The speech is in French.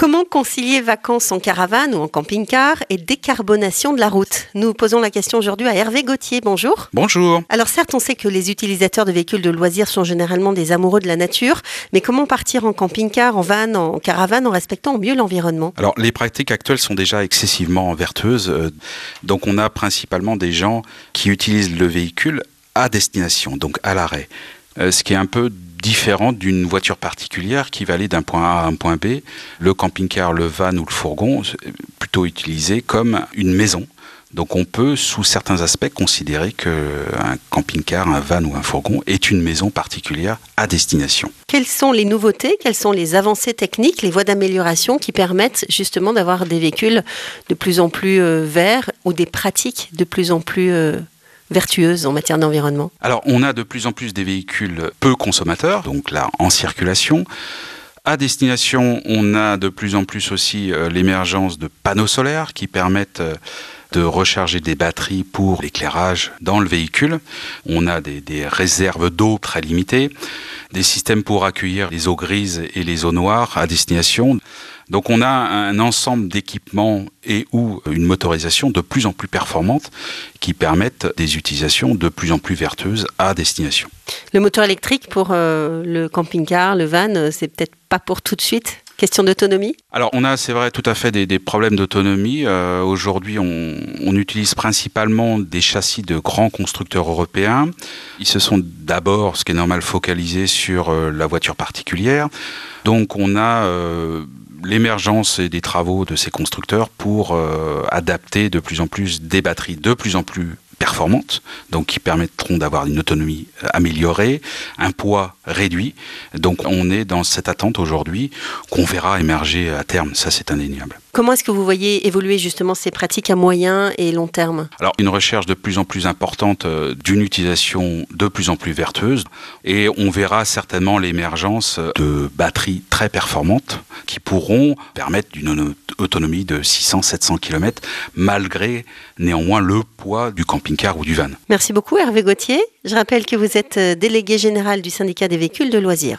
Comment concilier vacances en caravane ou en camping-car et décarbonation de la route? Nous posons la question aujourd'hui à Hervé Gauthier. Bonjour. Bonjour. Alors certes, on sait que les utilisateurs de véhicules de loisirs sont généralement des amoureux de la nature, mais comment partir en camping-car, en van, en caravane en respectant au mieux l'environnement? Alors les pratiques actuelles sont déjà excessivement vertueuses. Euh, donc on a principalement des gens qui utilisent le véhicule à destination, donc à l'arrêt. Euh, ce qui est un peu différent d'une voiture particulière qui va aller d'un point A à un point B. Le camping-car, le van ou le fourgon, plutôt utilisé comme une maison. Donc on peut, sous certains aspects, considérer qu'un camping-car, un van ou un fourgon est une maison particulière à destination. Quelles sont les nouveautés, quelles sont les avancées techniques, les voies d'amélioration qui permettent justement d'avoir des véhicules de plus en plus euh, verts ou des pratiques de plus en plus euh, vertueuse en matière d'environnement Alors, on a de plus en plus des véhicules peu consommateurs, donc là, en circulation. À destination, on a de plus en plus aussi euh, l'émergence de panneaux solaires qui permettent euh, de recharger des batteries pour l'éclairage dans le véhicule. On a des, des réserves d'eau très limitées, des systèmes pour accueillir les eaux grises et les eaux noires à destination. Donc on a un ensemble d'équipements et ou une motorisation de plus en plus performante qui permettent des utilisations de plus en plus vertueuses à destination. Le moteur électrique pour euh, le camping-car, le van, euh, c'est peut-être pas pour tout de suite? Question d'autonomie Alors on a, c'est vrai, tout à fait des, problèmes d'autonomie. Euh, aujourd'hui, on, utilise principalement des châssis de grands constructeurs européens. Ils se sont d'abord, ce qui est normal, focalisés sur la voiture particulière. Donc on a l'émergence et des travaux de ces constructeurs pour euh, adapter de plus en plus des batteries de plus en plus performantes, donc qui permettront d'avoir une autonomie euh, améliorée, un poids réduit. Donc on est dans cette attente aujourd'hui qu'on verra émerger à terme, ça c'est indéniable. Comment est-ce que vous voyez évoluer justement ces pratiques à moyen et long terme? Alors une recherche de plus en plus importante euh, d'une utilisation de plus en plus vertueuse et on verra certainement l'émergence de batteries très performantes qui pourront permettre d'une autonomie de 600-700 km malgré néanmoins le poids du camping-car ou du van. Merci beaucoup Hervé Gauthier. Je rappelle que vous êtes euh, délégué général du syndicat des véhicules de loisirs.